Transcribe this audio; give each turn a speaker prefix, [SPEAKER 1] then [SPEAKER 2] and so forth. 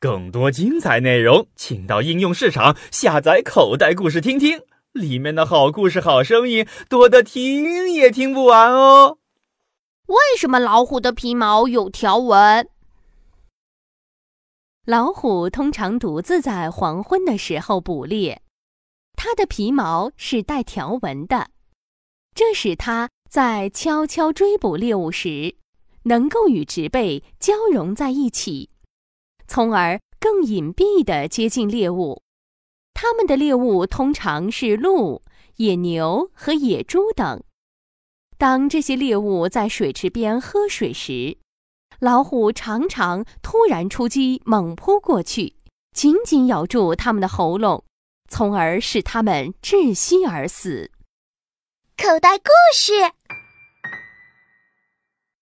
[SPEAKER 1] 更多精彩内容，请到应用市场下载口袋故事听听，里面的好故事、好声音多得听也听不完哦。
[SPEAKER 2] 为什么老虎的皮毛有条纹？
[SPEAKER 3] 老虎通常独自在黄昏的时候捕猎，它的皮毛是带条纹的，这使它在悄悄追捕猎物时，能够与植被交融在一起。从而更隐蔽地接近猎物，它们的猎物通常是鹿、野牛和野猪等。当这些猎物在水池边喝水时，老虎常常突然出击，猛扑过去，紧紧咬住它们的喉咙，从而使它们窒息而死。
[SPEAKER 4] 口袋故事。